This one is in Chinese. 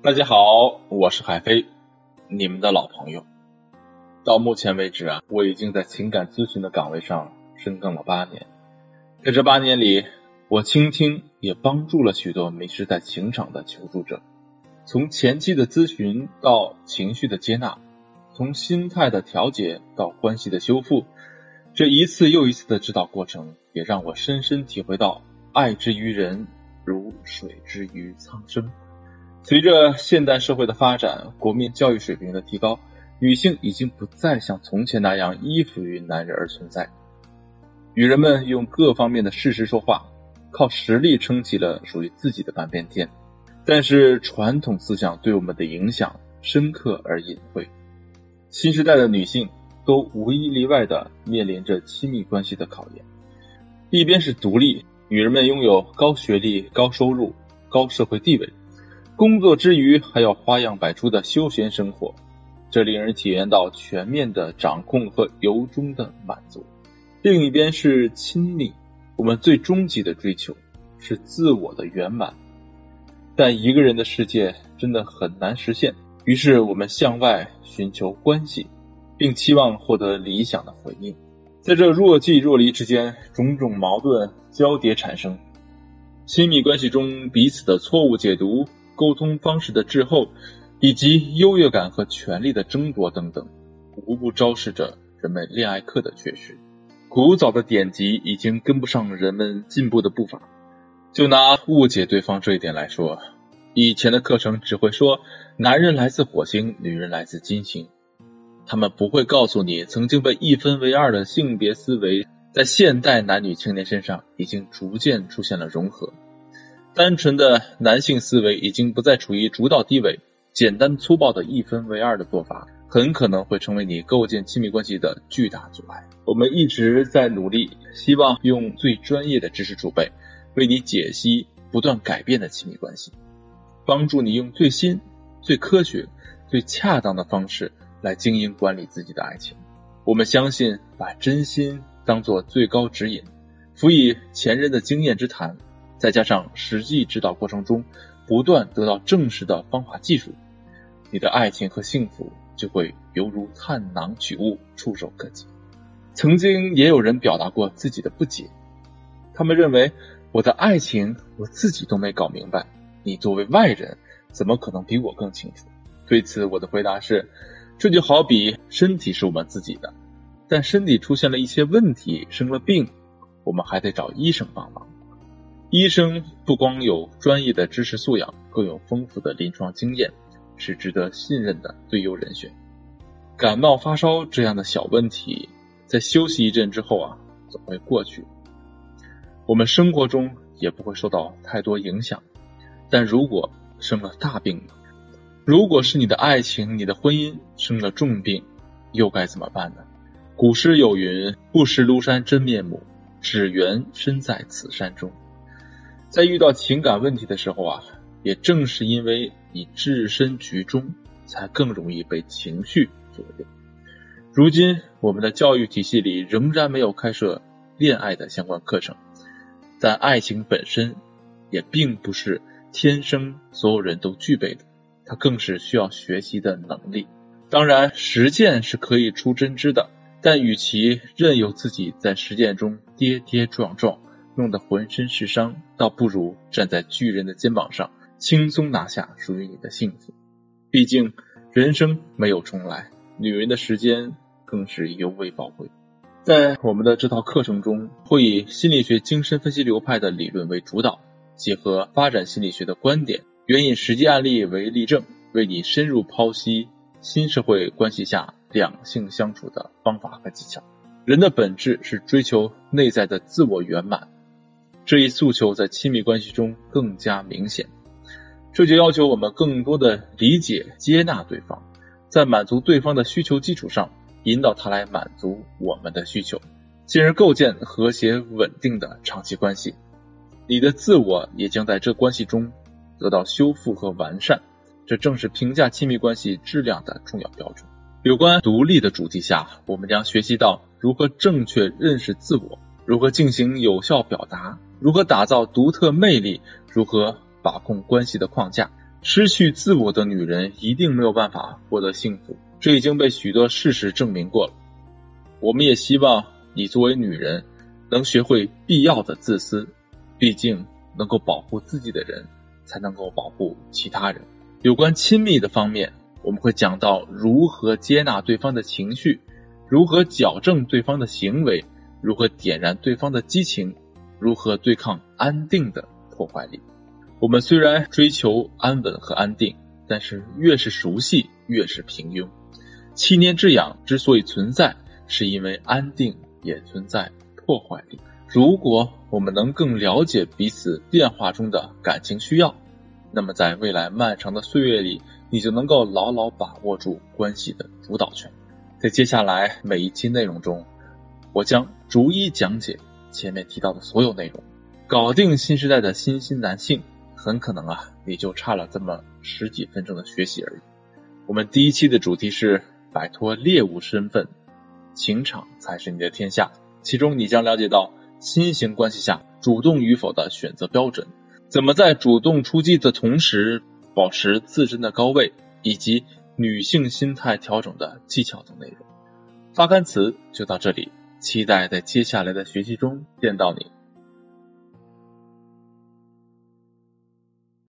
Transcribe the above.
大家好，我是海飞，你们的老朋友。到目前为止啊，我已经在情感咨询的岗位上深耕了八年。在这八年里，我倾听也帮助了许多迷失在情场的求助者。从前期的咨询到情绪的接纳，从心态的调节到关系的修复，这一次又一次的指导过程，也让我深深体会到，爱之于人，如水之于苍生。随着现代社会的发展，国民教育水平的提高，女性已经不再像从前那样依附于男人而存在。女人们用各方面的事实说话，靠实力撑起了属于自己的半边天。但是传统思想对我们的影响深刻而隐晦。新时代的女性都无一例外的面临着亲密关系的考验。一边是独立，女人们拥有高学历、高收入、高社会地位。工作之余还要花样百出的休闲生活，这令人体验到全面的掌控和由衷的满足。另一边是亲密，我们最终极的追求是自我的圆满，但一个人的世界真的很难实现。于是我们向外寻求关系，并期望获得理想的回应。在这若即若离之间，种种矛盾交叠产生，亲密关系中彼此的错误解读。沟通方式的滞后，以及优越感和权力的争夺等等，无不昭示着人们恋爱课的缺失。古早的典籍已经跟不上人们进步的步伐。就拿误解对方这一点来说，以前的课程只会说男人来自火星，女人来自金星，他们不会告诉你，曾经被一分为二的性别思维，在现代男女青年身上已经逐渐出现了融合。单纯的男性思维已经不再处于主导地位，简单粗暴的一分为二的做法，很可能会成为你构建亲密关系的巨大阻碍。我们一直在努力，希望用最专业的知识储备，为你解析不断改变的亲密关系，帮助你用最新、最科学、最恰当的方式来经营管理自己的爱情。我们相信，把真心当做最高指引，辅以前人的经验之谈。再加上实际指导过程中不断得到证实的方法技术，你的爱情和幸福就会犹如探囊取物，触手可及。曾经也有人表达过自己的不解，他们认为我的爱情我自己都没搞明白，你作为外人怎么可能比我更清楚？对此我的回答是，这就好比身体是我们自己的，但身体出现了一些问题，生了病，我们还得找医生帮忙。医生不光有专业的知识素养，更有丰富的临床经验，是值得信任的最优人选。感冒发烧这样的小问题，在休息一阵之后啊，总会过去。我们生活中也不会受到太多影响。但如果生了大病呢？如果是你的爱情、你的婚姻生了重病，又该怎么办呢？古诗有云：“不识庐山真面目，只缘身在此山中。”在遇到情感问题的时候啊，也正是因为你置身局中，才更容易被情绪左右。如今我们的教育体系里仍然没有开设恋爱的相关课程，但爱情本身也并不是天生所有人都具备的，它更是需要学习的能力。当然，实践是可以出真知的，但与其任由自己在实践中跌跌撞撞。弄得浑身是伤，倒不如站在巨人的肩膀上，轻松拿下属于你的幸福。毕竟人生没有重来，女人的时间更是尤为宝贵。在我们的这套课程中，会以心理学精神分析流派的理论为主导，结合发展心理学的观点，援引实际案例为例证，为你深入剖析新社会关系下两性相处的方法和技巧。人的本质是追求内在的自我圆满。这一诉求在亲密关系中更加明显，这就要求我们更多的理解、接纳对方，在满足对方的需求基础上，引导他来满足我们的需求，进而构建和谐稳定的长期关系。你的自我也将在这关系中得到修复和完善，这正是评价亲密关系质量的重要标准。有关独立的主题下，我们将学习到如何正确认识自我，如何进行有效表达。如何打造独特魅力？如何把控关系的框架？失去自我的女人一定没有办法获得幸福，这已经被许多事实证明过了。我们也希望你作为女人能学会必要的自私，毕竟能够保护自己的人，才能够保护其他人。有关亲密的方面，我们会讲到如何接纳对方的情绪，如何矫正对方的行为，如何点燃对方的激情，如何对抗安定的破坏力。我们虽然追求安稳和安定，但是越是熟悉，越是平庸。七年之痒之所以存在，是因为安定也存在破坏力。如果我们能更了解彼此变化中的感情需要，那么在未来漫长的岁月里，你就能够牢牢把握住关系的主导权。在接下来每一期内容中，我将逐一讲解前面提到的所有内容，搞定新时代的新兴男性。很可能啊，你就差了这么十几分钟的学习而已。我们第一期的主题是摆脱猎物身份，情场才是你的天下。其中你将了解到新型关系下主动与否的选择标准，怎么在主动出击的同时保持自身的高位，以及女性心态调整的技巧等内容。发刊词就到这里，期待在接下来的学习中见到你。